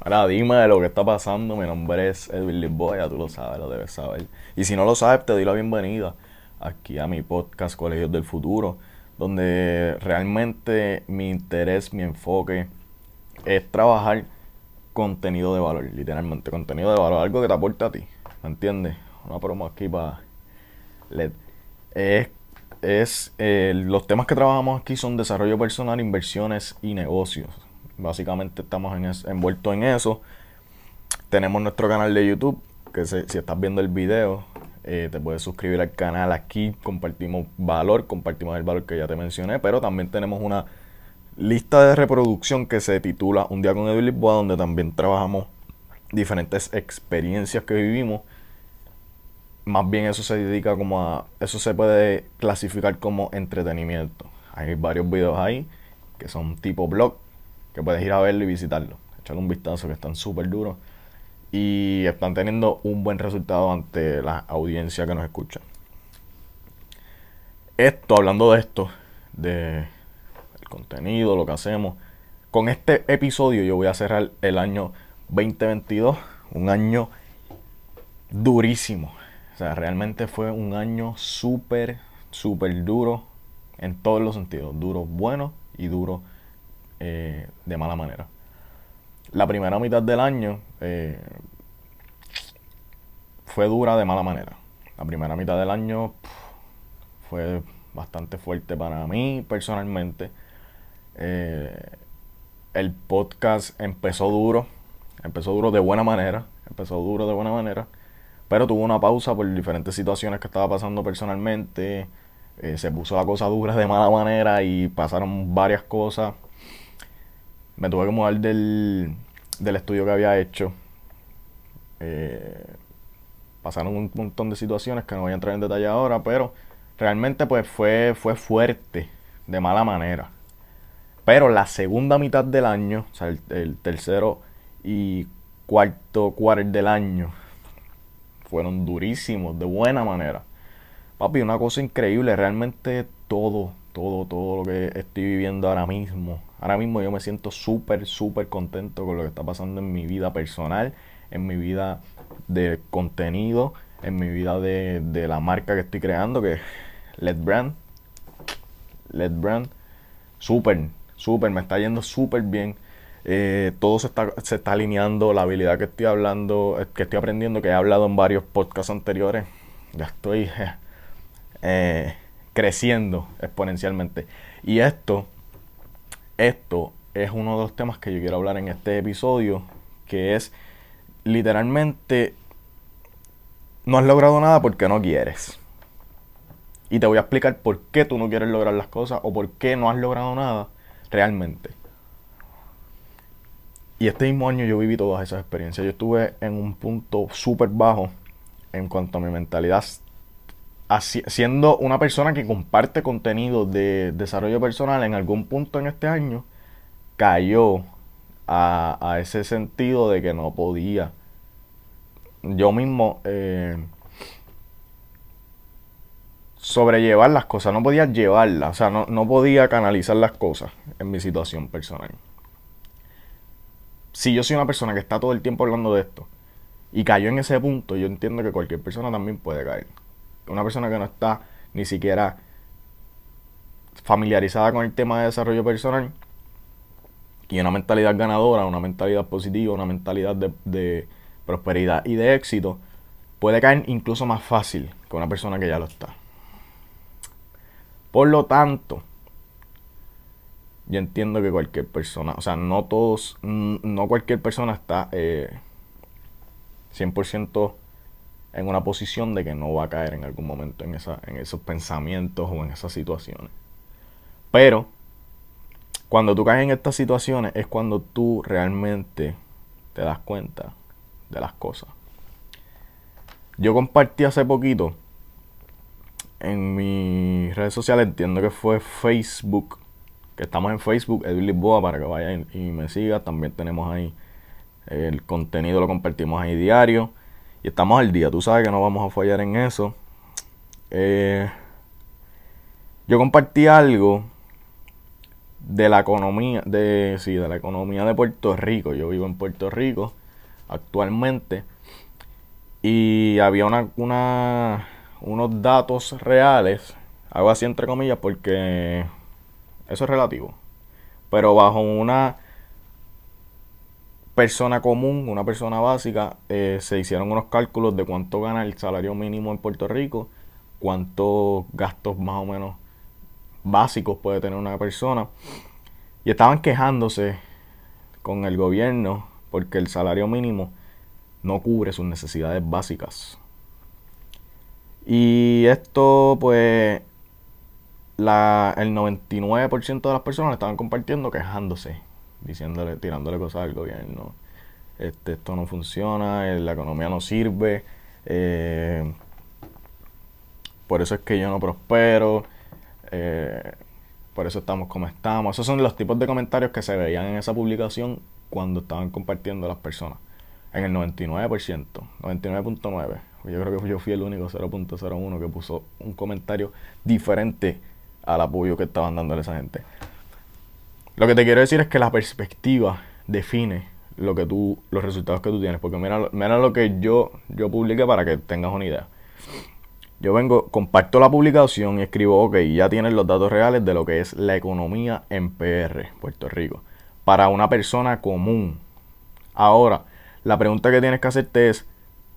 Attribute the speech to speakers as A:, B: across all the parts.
A: Ahora dime de lo que está pasando. Mi nombre es Edwin Lisboa, ya tú lo sabes, lo debes saber. Y si no lo sabes, te doy la bienvenida aquí a mi podcast Colegios del Futuro, donde realmente mi interés, mi enfoque es trabajar contenido de valor, literalmente, contenido de valor, algo que te aporte a ti, ¿me entiendes? Una promo aquí para Es, es eh, los temas que trabajamos aquí son desarrollo personal, inversiones y negocios. Básicamente estamos en envueltos en eso. Tenemos nuestro canal de YouTube, que si estás viendo el video, eh, te puedes suscribir al canal aquí, compartimos valor, compartimos el valor que ya te mencioné, pero también tenemos una lista de reproducción que se titula Un día con Edwin Lisboa, donde también trabajamos diferentes experiencias que vivimos. Más bien eso se dedica como a... Eso se puede clasificar como entretenimiento. Hay varios videos ahí que son tipo blog, que puedes ir a verlo y visitarlo. Echarle un vistazo que están súper duros. Y están teniendo un buen resultado ante la audiencia que nos escucha. Esto, hablando de esto, de contenido, lo que hacemos. Con este episodio yo voy a cerrar el año 2022, un año durísimo. O sea, realmente fue un año súper, súper duro en todos los sentidos. Duro bueno y duro eh, de mala manera. La primera mitad del año eh, fue dura de mala manera. La primera mitad del año fue bastante fuerte para mí personalmente. Eh, el podcast empezó duro, empezó duro de buena manera, empezó duro de buena manera, pero tuvo una pausa por diferentes situaciones que estaba pasando personalmente. Eh, se puso la cosa dura de mala manera y pasaron varias cosas. Me tuve que mudar del, del estudio que había hecho. Eh, pasaron un montón de situaciones que no voy a entrar en detalle ahora, pero realmente pues fue, fue fuerte, de mala manera. Pero la segunda mitad del año, o sea, el, tercero y cuarto cuarto del año, fueron durísimos, de buena manera. Papi, una cosa increíble, realmente todo, todo, todo lo que estoy viviendo ahora mismo. Ahora mismo yo me siento súper, súper contento con lo que está pasando en mi vida personal, en mi vida de contenido, en mi vida de, de la marca que estoy creando, que es Let Brand. Let Brand. Súper, súper, me está yendo súper bien. Eh, todo se está, se está alineando, la habilidad que estoy hablando, eh, que estoy aprendiendo, que he hablado en varios podcasts anteriores, ya estoy eh, creciendo exponencialmente. Y esto, esto es uno de los temas que yo quiero hablar en este episodio, que es literalmente no has logrado nada porque no quieres. Y te voy a explicar por qué tú no quieres lograr las cosas o por qué no has logrado nada realmente. Y este mismo año yo viví todas esas experiencias. Yo estuve en un punto súper bajo en cuanto a mi mentalidad. siendo una persona que comparte contenido de desarrollo personal, en algún punto en este año cayó a, ese sentido de que no podía. Yo mismo eh, sobrellevar las cosas, no podía llevarlas, o sea, no, podía canalizar las cosas en mi situación personal. Si yo soy una persona que está todo el tiempo hablando de esto y cayó en ese punto, yo entiendo que cualquier persona también puede caer. Una persona que no está ni siquiera familiarizada con el tema de desarrollo personal y una mentalidad ganadora, una mentalidad positiva, una mentalidad de, de prosperidad y de éxito, puede caer incluso más fácil que una persona que ya lo está. Por lo tanto, yo entiendo que cualquier persona, o sea, no todos, no cualquier persona está 100% eh, en una posición de que no va a caer en algún momento en, esa, en esos pensamientos o en esas situaciones. Pero, cuando tú caes en estas situaciones es cuando tú realmente te das cuenta de las cosas. Yo compartí hace poquito en mis redes sociales, entiendo que fue Facebook, estamos en Facebook, Edwin Lisboa, para que vayan y me sigan. También tenemos ahí el contenido, lo compartimos ahí diario. Y estamos al día, tú sabes que no vamos a fallar en eso. eh, yo compartí algo de la economía, de, sí, de la economía de Puerto Rico. Yo vivo en Puerto Rico actualmente. Y había una, unos datos reales, hago así entre comillas porque eso es relativo. Pero bajo una persona común, una persona básica, eh, se hicieron unos cálculos de cuánto gana el salario mínimo en Puerto Rico, cuántos gastos más o menos básicos puede tener una persona. Y estaban quejándose con el gobierno porque el salario mínimo no cubre sus necesidades básicas. Y esto pues la, el 99% de las personas estaban compartiendo quejándose, diciéndole, tirándole cosas al gobierno. Este, esto no funciona, la economía no sirve, eh, por eso es que yo no prospero, eh, por eso estamos como estamos. Esos son los tipos de comentarios que se veían en esa publicación cuando estaban compartiendo las personas. En el 99%, 99.9%. Yo creo que yo fui el único 0.01 que puso un comentario diferente al apoyo que estaban dándole esa gente. Lo que te quiero decir es que la perspectiva define lo que tú, los resultados que tú tienes. Porque mira, mira lo que yo, yo publiqué para que tengas una idea. Yo vengo, comparto la publicación y escribo, ok, ya tienes los datos reales de lo que es la economía en PR, Puerto Rico, para una persona común. Ahora, la pregunta que tienes que hacerte es,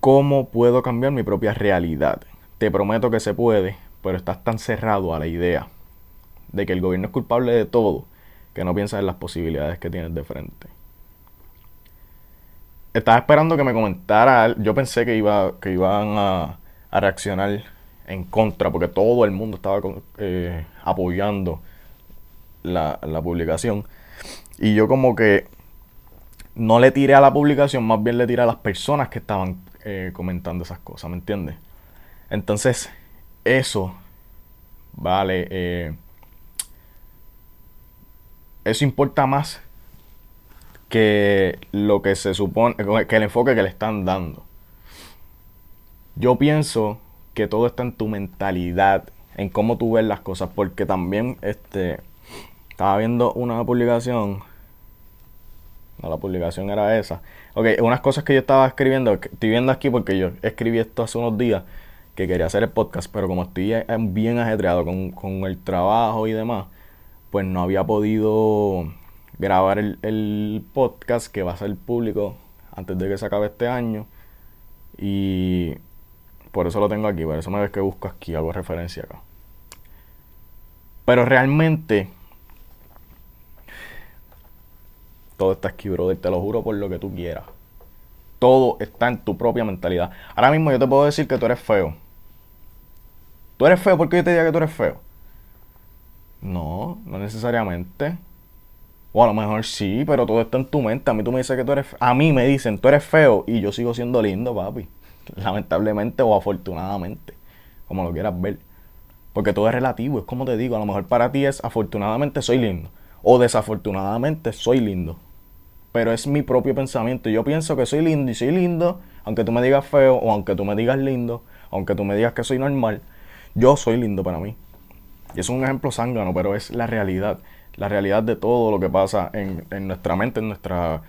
A: ¿cómo puedo cambiar mi propia realidad? Te prometo que se puede, pero estás tan cerrado a la idea de que el gobierno es culpable de todo, que no piensas en las posibilidades que tienes de frente. Estaba esperando que me comentara, yo pensé que, iba, que iban a, reaccionar en contra, porque todo el mundo estaba eh, apoyando la, publicación. Y yo como que no le tiré a la publicación, más bien le tiré a las personas que estaban eh, comentando esas cosas, ¿me entiendes? Entonces, eso, vale, eh, eso importa más que lo que se supone, que el enfoque que le están dando. Yo pienso que todo está en tu mentalidad, en cómo tú ves las cosas, porque también este estaba viendo una publicación, no la publicación era esa. Ok, unas cosas que yo estaba escribiendo, estoy viendo aquí porque yo escribí esto hace unos días, que quería hacer el podcast, pero como estoy bien ajetreado con, con el trabajo y demás, pues no había podido grabar el, podcast que va a ser público antes de que se acabe este año. Y por eso lo tengo aquí, por eso me ves que busco aquí, hago referencia acá. Pero realmente, todo está aquí, brother, te lo juro por lo que tú quieras. Todo está en tu propia mentalidad. Ahora mismo yo te puedo decir que tú eres feo. ¿Tú eres feo? ¿Por qué yo te diga que tú eres feo? No, no necesariamente. O a lo mejor sí, pero todo está en tu mente. A mí tú me dices que tú eres feo. A mí me dicen, tú eres feo y yo sigo siendo lindo, papi lamentablemente o afortunadamente, como lo quieras ver. Porque todo es relativo, es como te digo, a lo mejor para ti es afortunadamente soy lindo o desafortunadamente soy lindo. Pero es mi propio pensamiento. Yo pienso que soy lindo y soy lindo, aunque tú me digas feo o aunque tú me digas lindo, aunque tú me digas que soy normal, yo soy lindo para mí. Y es un ejemplo zángano, pero es la realidad. La realidad de todo lo que pasa en, en nuestra mente, en nuestra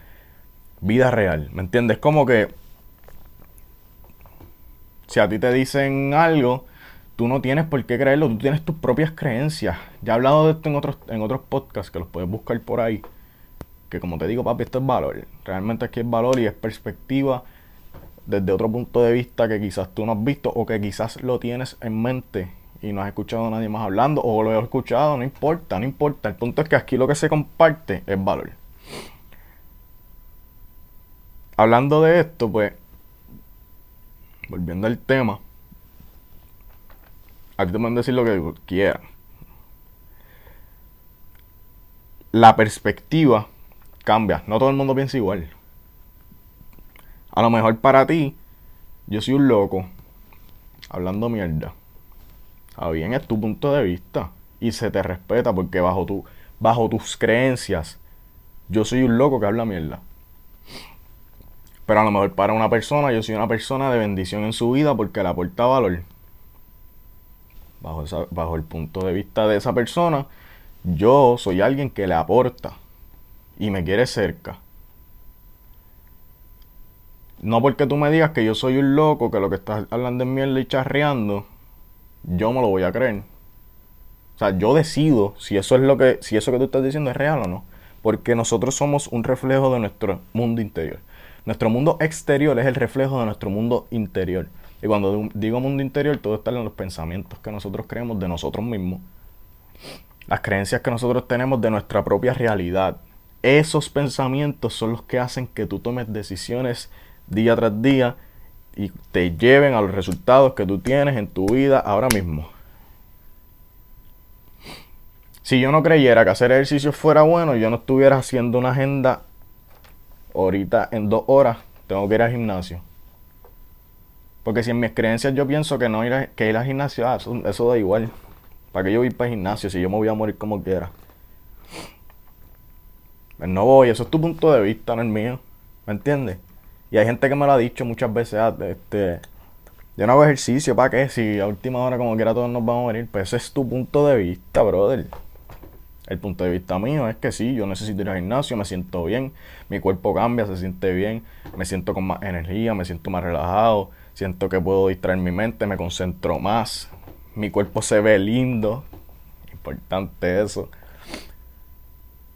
A: vida real. ¿Me entiendes? Como que si a ti te dicen algo, tú no tienes por qué creerlo, tú tienes tus propias creencias. Ya he hablado de esto en otros, en otros podcasts que los puedes buscar por ahí. Que como te digo, papi, esto es valor. Realmente aquí es valor y es perspectiva desde otro punto de vista que quizás tú no has visto o que quizás lo tienes en mente y no has escuchado a nadie más hablando o lo he escuchado, no importa, no importa. El punto es que aquí lo que se comparte es valor. Hablando de esto, pues volviendo al tema, a ti te pueden decir lo que quieran. La perspectiva cambia. No todo el mundo piensa igual. A lo mejor para ti, yo soy un loco hablando mierda. Está bien, es tu punto de vista. Y se te respeta porque bajo, tu, bajo tus creencias, yo soy un loco que habla mierda. Pero a lo mejor para una persona, yo soy una persona de bendición en su vida porque le aporta valor. bajo, bajo el punto de vista de esa persona, yo soy alguien que le aporta y me quiere cerca. No porque tú me digas que yo soy un loco, que lo que estás hablando es mierda y charreando, yo me lo voy a creer. O sea, yo decido si eso es lo que, si eso que tú estás diciendo es real o no. Porque nosotros somos un reflejo de nuestro mundo interior. Nuestro mundo exterior es el reflejo de nuestro mundo interior. Y cuando digo mundo interior, todo está en los pensamientos que nosotros creemos de nosotros mismos. Las creencias que nosotros tenemos de nuestra propia realidad. Esos pensamientos son los que hacen que tú tomes decisiones día tras día y te lleven a los resultados que tú tienes en tu vida ahora mismo. Si yo no creyera que hacer ejercicio fuera bueno, yo no estuviera haciendo una agenda ahorita en dos horas, tengo que ir al gimnasio. Porque si en mis creencias yo pienso que no ir, a, que ir al gimnasio, ah, eso, da igual. ¿Para qué yo ir para el gimnasio si yo me voy a morir como quiera? Pues no voy, eso es tu punto de vista, no el mío. ¿Me entiendes? Y hay gente que me lo ha dicho muchas veces, ah, este, yo no hago ejercicio, ¿para qué? Si a última hora como quiera todos nos vamos a morir. Pues ese es tu punto de vista, brother. El punto de vista mío es que sí, yo necesito ir al gimnasio, me siento bien, mi cuerpo cambia, se siente bien, me siento con más energía, me siento más relajado, siento que puedo distraer mi mente, me concentro más, mi cuerpo se ve lindo, importante eso.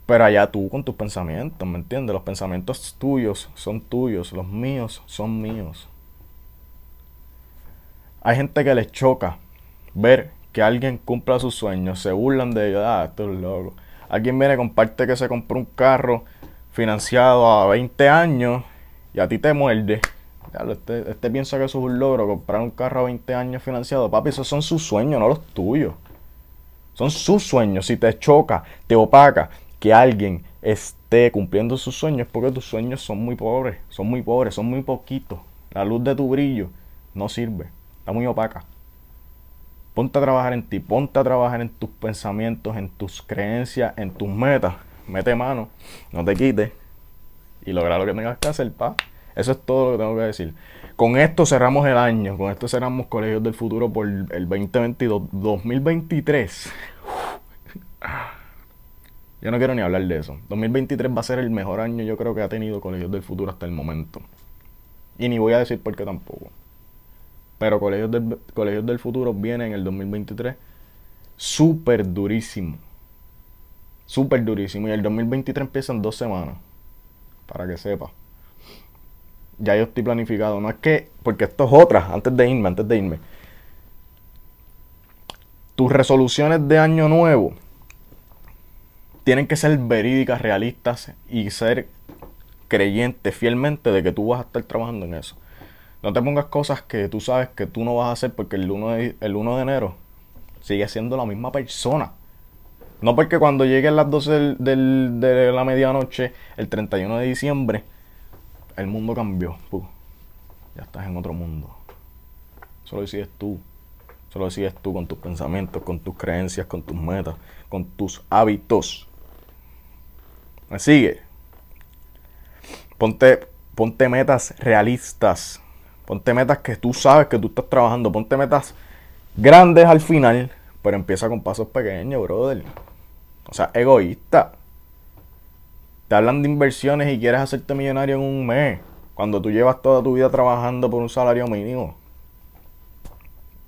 A: Pero allá tú con tus pensamientos, ¿me entiendes? Los pensamientos tuyos son tuyos, los míos son míos. Hay gente que les choca ver que alguien cumpla sus sueños, se burlan de ellos, ah, esto es loco. Alguien viene, comparte que se compró un carro financiado a 20 años y a ti te muerde. este, este piensa que eso es un logro, comprar un carro a 20 años financiado. Papi, esos son sus sueños, no los tuyos. Son sus sueños. Si te choca, te opaca, que alguien esté cumpliendo sus sueños porque tus sueños son muy pobres, son muy pobres, son muy poquitos. La luz de tu brillo no sirve, está muy opaca. Ponte a trabajar en ti, ponte a trabajar en tus pensamientos, en tus creencias, en tus metas. Mete mano, no te quites y logra lo que tengas que hacer, pa. Eso es todo lo que tengo que decir. Con esto cerramos el año, con esto cerramos Colegios del Futuro por el 2022, 2023. Yo no quiero ni hablar de eso. 2023 va a ser el mejor año yo creo que ha tenido Colegios del Futuro hasta el momento. Y ni voy a decir por qué tampoco. Pero Colegios del, Colegios del Futuro viene en el 2023 súper durísimo. Súper durísimo. Y el 2023 empieza en dos semanas. Para que sepa. Ya yo estoy planificado. No es que, porque esto es otra, antes de irme, antes de irme. Tus resoluciones de año nuevo tienen que ser verídicas, realistas y ser creyentes fielmente de que tú vas a estar trabajando en eso. No te pongas cosas que tú sabes que tú no vas a hacer porque el 1 de, el 1 de enero sigue siendo la misma persona. No porque cuando lleguen las 12 de la medianoche, el 31 de diciembre, el mundo cambió. ya estás en otro mundo. Solo decides tú. Solo decides tú con tus pensamientos, con tus creencias, con tus metas, con tus hábitos. ¿Me sigue? Ponte, ponte metas realistas. Ponte metas que tú sabes que tú estás trabajando. Ponte metas grandes al final, pero empieza con pasos pequeños, brother. O sea, egoísta. Te hablan de inversiones y quieres hacerte millonario en un mes. Cuando tú llevas toda tu vida trabajando por un salario mínimo.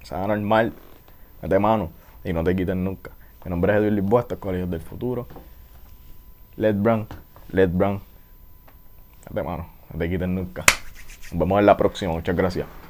A: O sea, normal. Mete mano y no te quiten nunca. Mi nombre es Edwin Lisboa, esto es Colegios del Futuro. Let Brown, Let Brown. De mano, no te quiten nunca. Nos vemos en la próxima. Muchas gracias.